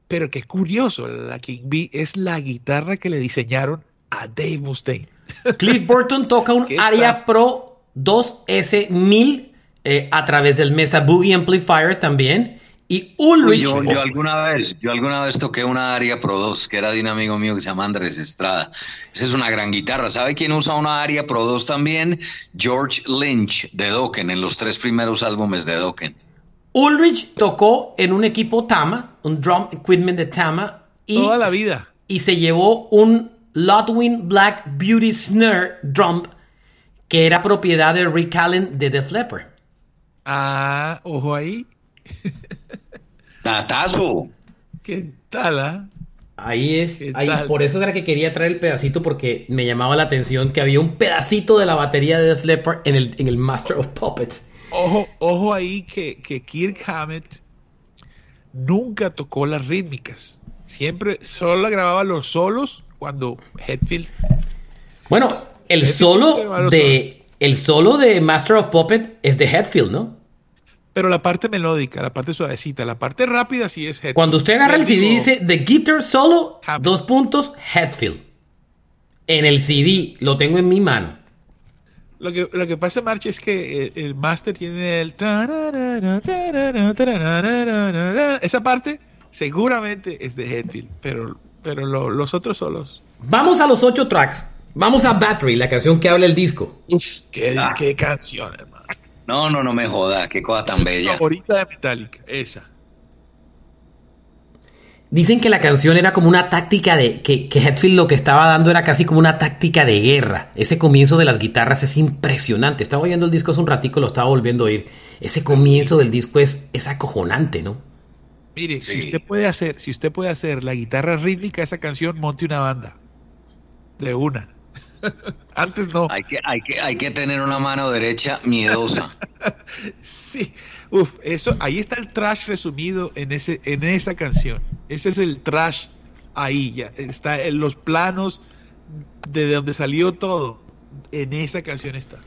Pero qué curioso, la King V es la guitarra que le diseñaron a Dave Mustaine. Cliff Burton toca un ¿Qué Aria? Pro 2S1000 eh, a través del Mesa Boogie Amplifier también. Y Ulrich. yo, yo alguna vez, yo alguna vez toqué una Aria Pro 2 que era de un amigo mío que se llama Andrés Estrada. Esa es una gran guitarra. ¿Sabe quién usa una Aria Pro 2 también? George Lynch de Dokken en los tres primeros álbumes de Dokken. Ulrich tocó en un equipo Tama, un drum equipment de Tama. Y, Toda la vida. Y se llevó un Ludwig Black Beauty Snare drum que era propiedad de Rick Allen de Def Leppard. Ah, ojo ahí. ¡Tatazo! ¿Qué tal, ah? Ahí es, ¿Qué ahí, tal? por eso era que quería traer el pedacito porque me llamaba la atención que había un pedacito de la batería de Def Leppard en el, en el Master of Puppets. Ojo, ojo ahí que, que Kirk Hammett nunca tocó las rítmicas. Siempre solo grababa los solos cuando Hetfield. Bueno, el Hetfield solo de el solo de Master of Puppet es de Hetfield, ¿no? Pero la parte melódica, la parte suavecita, la parte rápida sí es Hetfield. Cuando usted agarra el CD dice The Guitar Solo, dos puntos, Hetfield. En el CD, lo tengo en mi mano. Lo que, lo que pasa, March, es que el, el master tiene el... Esa parte seguramente es de Hetfield, pero, pero lo- los otros solos... Vamos a los ocho tracks. Vamos a Battery, la canción que habla el disco. Uf, qué, Ah. qué canción, hermano. No, no, no me joda, qué cosa tan Mi bella. favorita de Metallica, esa. Dicen que la canción era como una táctica de. Que, que Hetfield lo que estaba dando era casi como una táctica de guerra. Ese comienzo de las guitarras es impresionante. Estaba oyendo el disco hace un ratico, lo estaba volviendo a oír. Ese comienzo del disco es, es acojonante, ¿no? Mire, si usted puede hacer, si usted puede hacer la guitarra rítmica de esa canción, monte una banda. De una. Antes no. Hay que, hay, que, hay que tener una mano derecha miedosa. Sí. Uf, eso, ahí está el trash resumido en ese, en esa canción. Ese es el trash ahí ya. Está en los planos de donde salió todo. En esa canción está.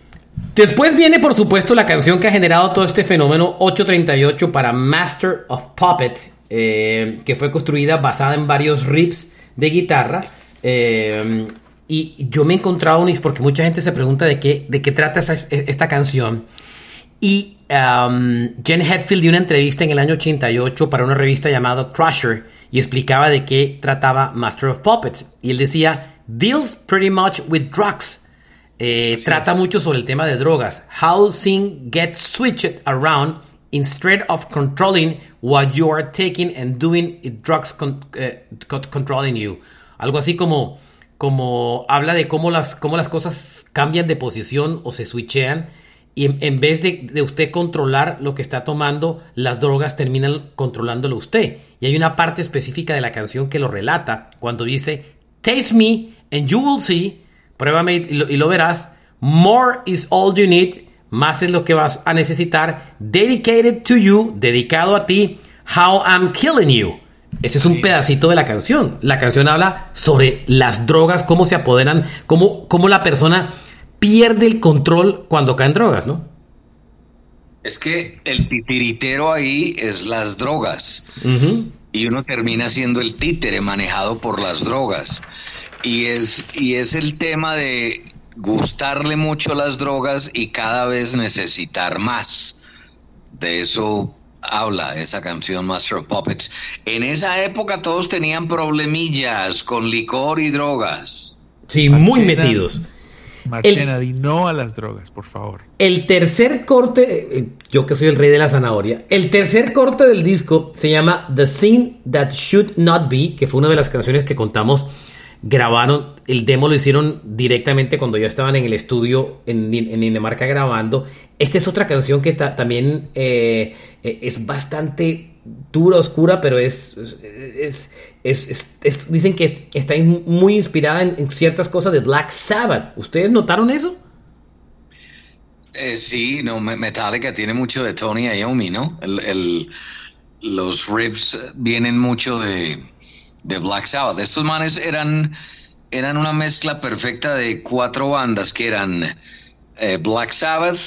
Después viene, por supuesto, la canción que ha generado todo este fenómeno 838 para Master of Puppet, eh, que fue construida basada en varios riffs de guitarra. eh, y yo me he encontrado unis porque mucha gente se pregunta de qué, de qué trata esa- esta canción. Y um, Jen Hetfield dio una entrevista en el año 88 para una revista llamada Crusher y explicaba de qué trataba Master of Puppets. Y él decía, deals pretty much with drugs. Eh, trata mucho sobre el tema de drogas. How things get switched around instead of controlling what you are taking and doing it drugs con- eh, co- controlling you. Algo así como como habla de cómo las, cómo las cosas cambian de posición o se switchean y en, vez de, de, usted controlar lo que está tomando, las drogas terminan controlándolo usted. Y hay una parte específica de la canción que lo relata cuando dice, Taste me and you will see, pruébame y y lo verás, more is all you need, más es lo que vas a necesitar, dedicated to you, dedicado a ti, how I'm killing you. Ese es un pedacito de la canción. La canción habla sobre las drogas, cómo se apoderan, cómo, cómo la persona pierde el control cuando caen drogas, ¿no? Es que el titiritero ahí es las drogas. Uh -huh. Y uno termina siendo el títere manejado por las drogas. Y es, y es el tema de gustarle mucho las drogas y cada vez necesitar más. De eso habla esa canción Master of Puppets. En esa época todos tenían problemillas con licor y drogas. Sí, muy metidos. Marchena, di no a las drogas, por favor. El tercer corte, eh, yo que soy el rey de la zanahoria, el tercer corte del disco se llama The Scene That Should Not Be, que fue una de las canciones que contamos, grabaron, el demo lo hicieron directamente cuando ya estaban en el estudio en, Dinamarca grabando. Esta es otra canción que ta, también eh, es bastante dura, oscura, pero es, es, es, es, dicen que está muy inspirada en, ciertas cosas de Black Sabbath. ¿Ustedes notaron eso? Eh, sí, no, Metallica tiene mucho de Tony Iommi, ¿no? El, los riffs vienen mucho de, de Black Sabbath. Estos manes eran, eran una mezcla perfecta de cuatro bandas que eran eh, Black Sabbath,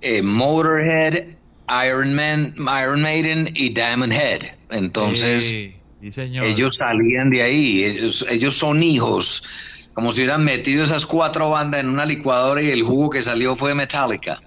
eh, Motorhead, Iron Man, Iron Maiden y Diamond Head. Entonces, sí, sí, ellos salían de ahí, ellos, ellos son hijos, como si hubieran metido esas cuatro bandas en una licuadora y el jugo que salió fue Metallica.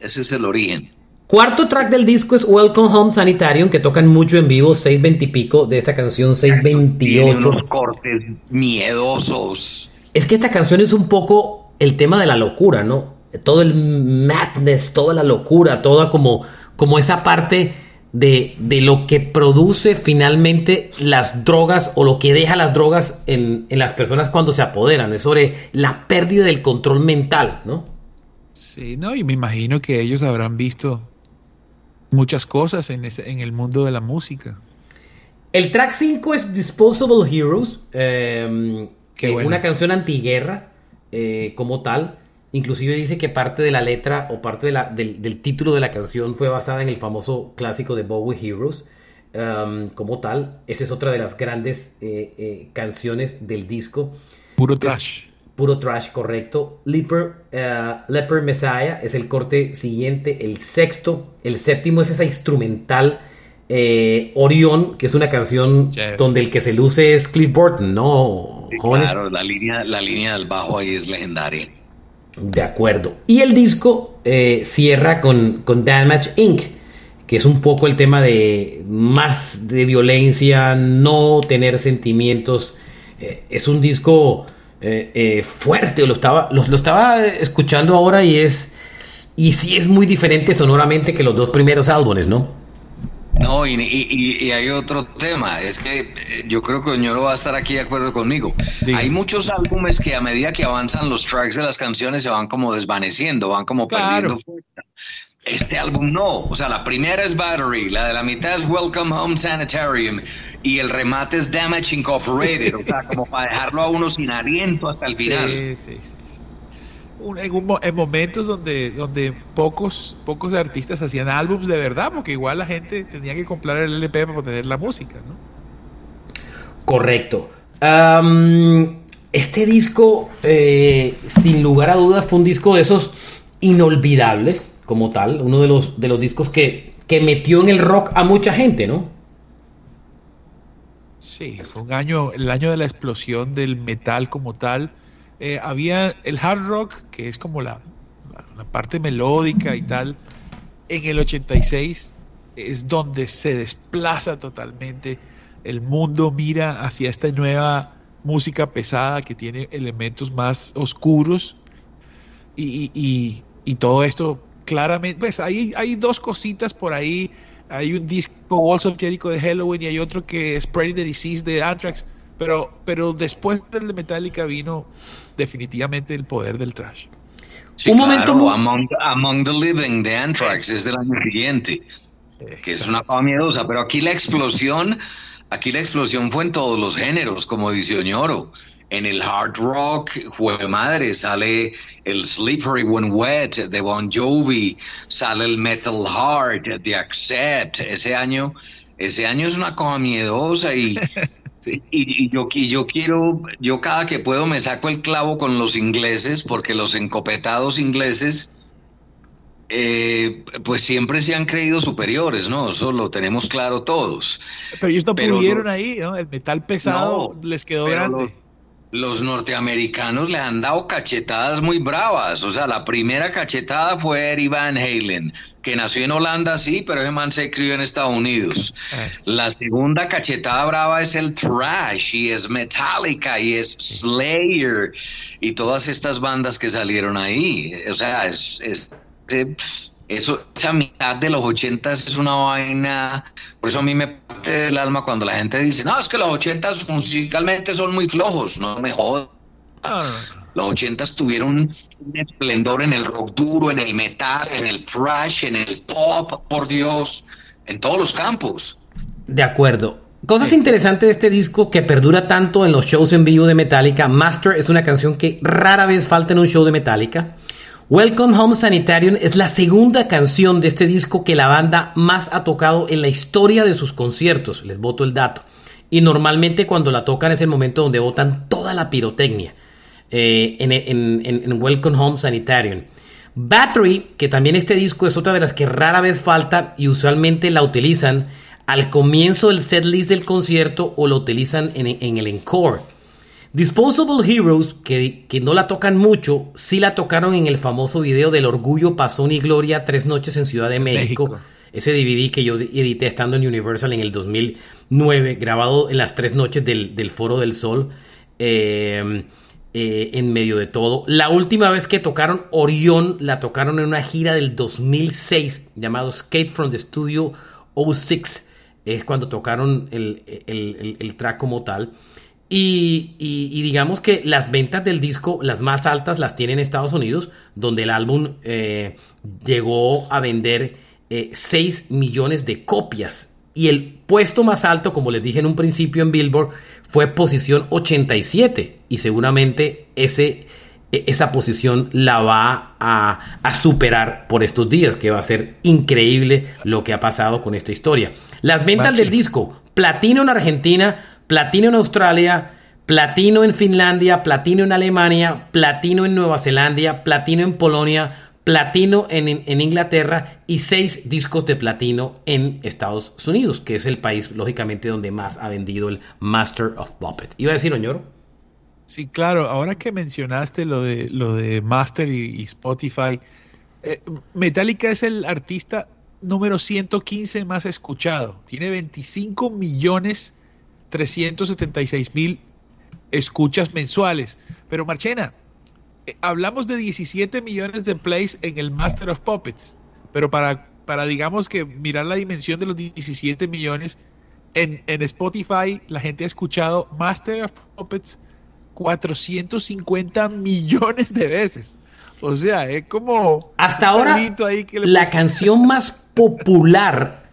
Ese es el origen. Cuarto track del disco es Welcome Home Sanitarium, que tocan mucho en vivo, 620 y pico de esta canción, 628. Tiene unos cortes miedosos. Es que esta canción es un poco el tema de la locura, ¿no? Todo el madness, toda la locura, toda como como esa parte de, de, lo que produce finalmente las drogas o lo que deja las drogas en, en, las personas cuando se apoderan. Es sobre la pérdida del control mental, ¿no? Sí, no, y me imagino que ellos habrán visto muchas cosas en, ese, en el mundo de la música. El track 5 es Disposable Heroes, eh, que bueno. una canción antiguerra eh, como tal. Inclusive dice que parte de la letra o parte de la, del, del, título de la canción fue basada en el famoso clásico de Bowie Heroes. Um, como tal, esa es otra de las grandes eh, eh, canciones del disco. Puro trash. Puro trash, correcto. Leper, uh, Leper Messiah es el corte siguiente, el sexto. El séptimo es esa instrumental eh, Orión, que es una canción yeah. donde el que se luce es Cliff Burton, ¿no? Sí, claro, la línea, la línea del bajo ahí es legendaria. De acuerdo. Y el disco eh, cierra con, con Damage Inc., que es un poco el tema de más de violencia, no tener sentimientos. Eh, es un disco eh, fuerte, lo estaba, lo, lo, estaba escuchando ahora y es. Y sí es muy diferente sonoramente que los dos primeros álbumes, ¿no? No, y, y, y, hay otro tema, es que yo creo que Oñoro va a estar aquí de acuerdo conmigo. Hay muchos álbumes que a medida que avanzan los tracks de las canciones se van como desvaneciendo, van como claro. perdiendo fuerza. Este álbum no, o sea, la primera es Battery, la de la mitad es Welcome Home Sanitarium y el remate es Damage Incorporated, o sea, como para dejarlo a uno sin aliento hasta el final. Sí, sí, sí en, un, en, momentos donde, donde pocos, pocos artistas hacían álbums de verdad, porque igual la gente tenía que comprar el LP para tener la música, ¿no? Correcto. Um, este disco, eh, sin lugar a dudas, fue un disco de esos inolvidables, como tal, uno de los, de los discos que, que metió en el rock a mucha gente, ¿no? Sí, fue un año, el año de la explosión del metal como tal eh, había el hard rock, que es como la, parte melódica y tal, en el 86 es donde se desplaza totalmente. El mundo mira hacia esta nueva música pesada que tiene elementos más oscuros y, y, y todo esto claramente, pues hay, hay dos cositas por ahí. Hay un disco Walls of Jericho de Halloween y hay otro que es Spreading the Disease de Anthrax Pero, pero después del de Metallica vino definitivamente el poder del trash. Sí, Un momento muy... Among, Among, the Living de Anthrax es del año siguiente, que es una cosa miedosa, pero aquí la explosión, aquí la explosión fue en todos los géneros, como dice Oñoro. En el hard rock, fue madre, sale el Slippery When Wet de Bon Jovi, sale el Metal Heart de Accept. Ese año, ese año es una cosa miedosa y Y, yo, y yo quiero, yo cada que puedo me saco el clavo con los ingleses, porque los encopetados ingleses, eh, pues siempre se han creído superiores, ¿no? Eso lo tenemos claro todos. Pero ellos no pudieron ahí, ¿no? El metal pesado les quedó grande los norteamericanos le han dado cachetadas muy bravas. O sea, la primera cachetada fue Eddie Van Halen, que nació en Holanda, sí, pero ese man se crió en Estados Unidos. La segunda cachetada brava es el thrash, y es Metallica, y es Slayer, y todas estas bandas que salieron ahí. O sea, es, es, eso, esa mitad de los ochentas es una vaina, por eso a mí me parte el alma cuando la gente dice, no, es que los ochentas musicalmente son muy flojos, no me jodas. Los ochentas tuvieron un esplendor en el rock duro, en el metal, en el thrash, en el pop, por Dios, en todos los campos. De acuerdo. Cosas interesantes de este disco que perdura tanto en los shows en vivo de Metallica. Master es una canción que rara vez falta en un show de Metallica. Welcome Home Sanitarium es la segunda canción de este disco que la banda más ha tocado en la historia de sus conciertos, les voto el dato. Y normalmente cuando la tocan es el momento donde botan toda la pirotecnia eh, en, Welcome Home Sanitarium. Battery, que también este disco es otra de las que rara vez falta y usualmente la utilizan al comienzo del setlist del concierto o lo utilizan en el encore. Disposable Heroes, que, no la tocan mucho, sí la tocaron en el famoso video del Orgullo, Pasón y Gloria, Tres Noches en Ciudad de México. Ese DVD que yo edité estando en Universal en el 2009, grabado en las tres noches del, Foro del Sol, eh, eh, en medio de todo. La última vez que tocaron Orión, la tocaron en una gira del 2006 llamado Skate from the Studio 06. Es cuando tocaron el, el track como tal. Y, digamos que las ventas del disco, las más altas, las tiene en Estados Unidos, donde el álbum eh, llegó a vender 6 eh, millones de copias. Y el puesto más alto, como les dije en un principio en Billboard, fue posición 87. Y seguramente ese, e, esa posición la va a, a, superar por estos días, que va a ser increíble lo que ha pasado con esta historia. Las ventas del disco, platino en Argentina, platino en Australia, platino en Finlandia, platino en Alemania, platino en Nueva Zelanda, platino en Polonia, platino en, Inglaterra y seis discos de platino en Estados Unidos, que es el país, lógicamente, donde más ha vendido el Master of Puppet. ¿Iba a decir, Oñoro? Sí, claro. Ahora que mencionaste lo de, lo de Master y, Spotify, eh, Metallica es el artista número 115 más escuchado. Tiene 25 millones 376 mil escuchas mensuales. Pero Marchena, eh, hablamos de 17 millones de plays en el Master of Puppets, pero para, para digamos que mirar la dimensión de los 17 millones, en, en Spotify la gente ha escuchado Master of Puppets 450 millones de veces. O sea, es como... Hasta ahora, la canción más popular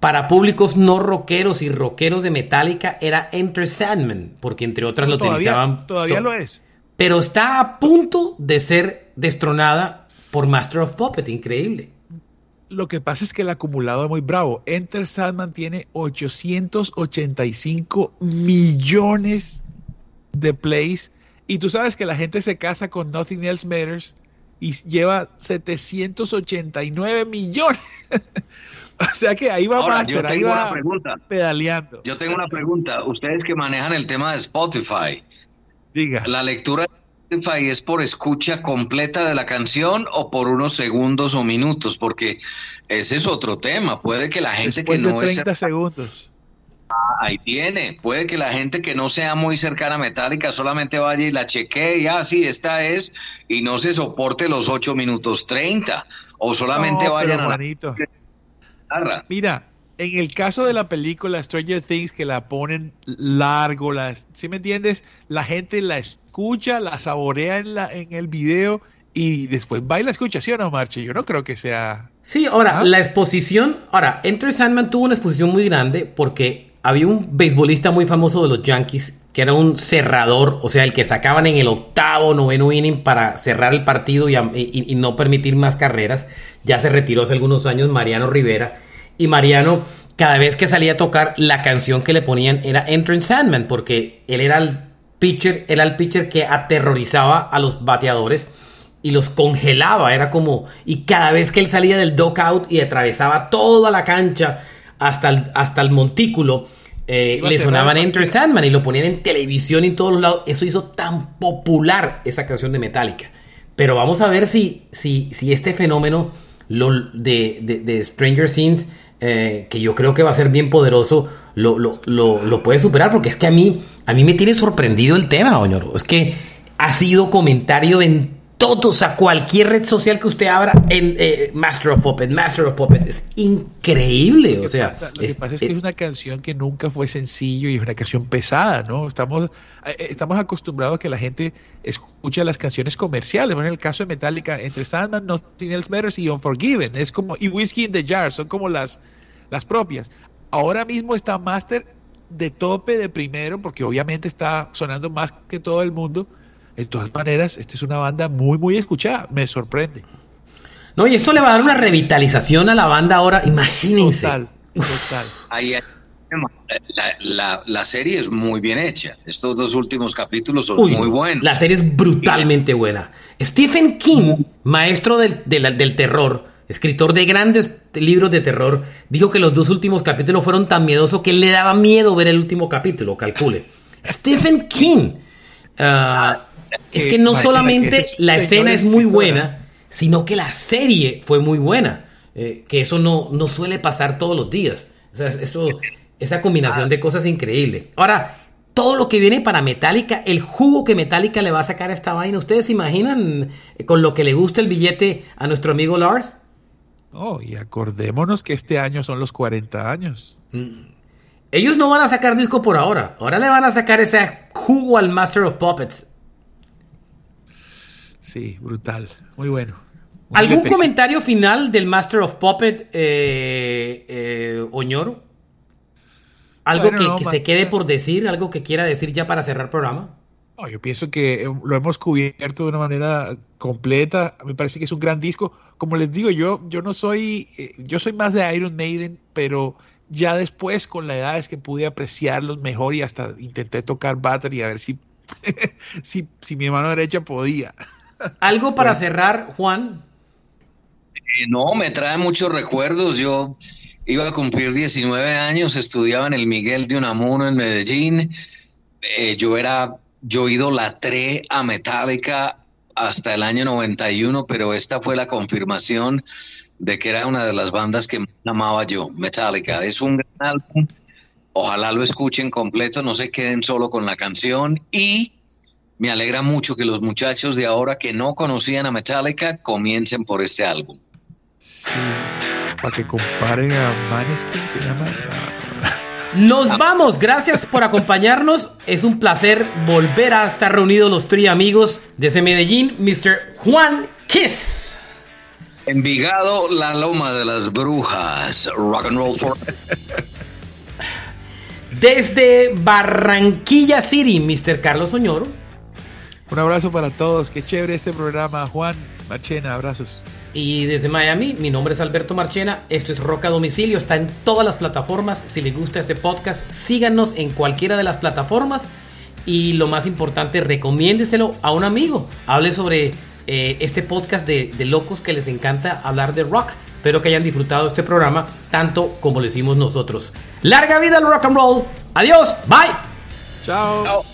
para públicos no rockeros y rockeros de Metallica era Enter Sandman, porque entre otras lo utilizaban. Todavía lo es. Pero está a punto de ser destronada por Master of Puppet, increíble. Lo que pasa es que el acumulado es muy bravo. Enter Sandman tiene 885 millones de plays. Y tú sabes que la gente se casa con Nothing Else Matters y lleva 789 millones. O sea que ahí va Master, ahí va pedaleando. Yo tengo una pregunta. Ustedes que manejan el tema de Spotify. Diga. ¿La lectura de Spotify es por escucha completa de la canción o por unos segundos o minutos? Porque ese es otro tema. Puede que la gente que no de 30 segundos. Ah, ahí tiene. Puede que la gente que no sea muy cercana a Metallica solamente vaya y la chequee y ah, sí, esta es, y no se soporte los 8 minutos 30. O solamente vayan a Mira, En el caso de la película Stranger Things, que la ponen largo, la, ¿sí me entiendes? La gente la escucha, la saborea en, la, en el video y después va y la escucha, ¿sí o no, Marche? Yo no creo que sea... Sí, ahora, ¿Ah? la exposición... Ahora, Enter Sandman tuvo una exposición muy grande porque había un beisbolista muy famoso de los Yankees que era un cerrador, o sea, el que sacaban en el octavo, noveno inning para cerrar el partido y, no permitir más carreras. Ya se retiró hace algunos años Mariano Rivera. Y Mariano, cada vez que salía a tocar, la canción que le ponían era Enter Sandman, porque él era el pitcher, era el pitcher que aterrorizaba a los bateadores y los congelaba, era como, y cada vez que él salía del out y atravesaba toda la cancha hasta el, hasta el montículo, eh, le sonaban Enter Sandman y lo ponían en televisión y en todos los lados. Eso hizo tan popular esa canción de Metallica. Pero vamos a ver si, si, si este fenómeno lo, de, de, de, Stranger Things, eh, que yo creo que va a ser bien poderoso, lo, lo, lo, lo, puede superar. Porque es que a mí, a mí me tiene sorprendido el tema, Oñoro. Es que ha sido comentario en todos, a cualquier red social que usted abra, en eh, Master of Puppet, Master of Puppet, es increíble, o sea. Pasa, lo que pasa es que es una canción que nunca fue sencillo y es una canción pesada, ¿no? Estamos, eh, estamos acostumbrados a que la gente escuche las canciones comerciales, bueno, en el caso de Metallica, entre Sandman, Nothing Else Matters y Unforgiven, es como, y Whiskey in the Jar, son como las, las propias. Ahora mismo está Master de tope de primero, porque obviamente está sonando más que todo el mundo, de todas maneras, esta es una banda muy, muy escuchada. Me sorprende. No, y esto le va a dar una revitalización a la banda ahora. Imagínense. Total, total. Ahí, la, la, la, serie es muy bien hecha. Estos dos últimos capítulos son Uy, muy buenos. La serie es brutalmente buena. Stephen King, maestro del, del, del terror, escritor de grandes libros de terror, dijo que los dos últimos capítulos fueron tan miedosos que le daba miedo ver el último capítulo. Calcule. Stephen King. Uh, es que no solamente la escena es muy buena, sino que la serie fue muy buena. Eh, que eso no, no suele pasar todos los días. O sea, eso, esa combinación de cosas increíble. Ahora, todo lo que viene para Metallica, el jugo que Metallica le va a sacar a esta vaina, ¿ustedes se imaginan con lo que le gusta el billete a nuestro amigo Lars? Oh, y acordémonos que este año son los 40 años. Mm. Ellos no van a sacar disco por ahora. Ahora le van a sacar ese jugo al Master of Puppets. Sí, brutal. Muy bueno. Muy ¿Algún lepecito. comentario final del Master of Puppet, eh, eh, Oñoro? ¿Algo Bueno, que, no, que ma- se quede por decir? ¿Algo que quiera decir ya para cerrar el programa? No, yo pienso que eh, lo hemos cubierto de una manera completa. Me parece que es un gran disco. Como les digo, yo, yo no soy, eh, yo soy más de Iron Maiden, pero ya después con la edad es que pude apreciarlos mejor y hasta intenté tocar battery a ver si, si, si mi mano derecha podía. ¿Algo para cerrar, Juan? Eh, no, me trae muchos recuerdos. Yo iba a cumplir 19 años, estudiaba en el Miguel de Unamuno en Medellín. Eh, yo era, yo idolatré a Metallica hasta el año 91, pero esta fue la confirmación de que era una de las bandas que más amaba yo, Metallica. Es un gran álbum. Ojalá lo escuchen completo, no se queden solo con la canción y me alegra mucho que los muchachos de ahora que no conocían a Metallica comiencen por este álbum. Sí, para que comparen a Maneskin se llama. Nos vamos, gracias por acompañarnos. Es un placer volver a estar reunidos los tres amigos desde Medellín, Mr. Juan Kiss. Envigado, la loma de las brujas. Rock and roll for. Desde Barranquilla City, Mr. Carlos Oñoro. Un abrazo para todos. Qué chévere este programa. Juan, Marchena, abrazos. Y desde Miami, mi nombre es Alberto Marchena, esto es Roca Domicilio, está en todas las plataformas, si les gusta este podcast, síganos en cualquiera de las plataformas y lo más importante, recomiéndeselo a un amigo, hable sobre eh, este podcast de, de locos que les encanta hablar de rock. Espero que hayan disfrutado este programa tanto como lo hicimos nosotros. Larga vida al rock and roll. Adiós. Bye. Chao. Chao.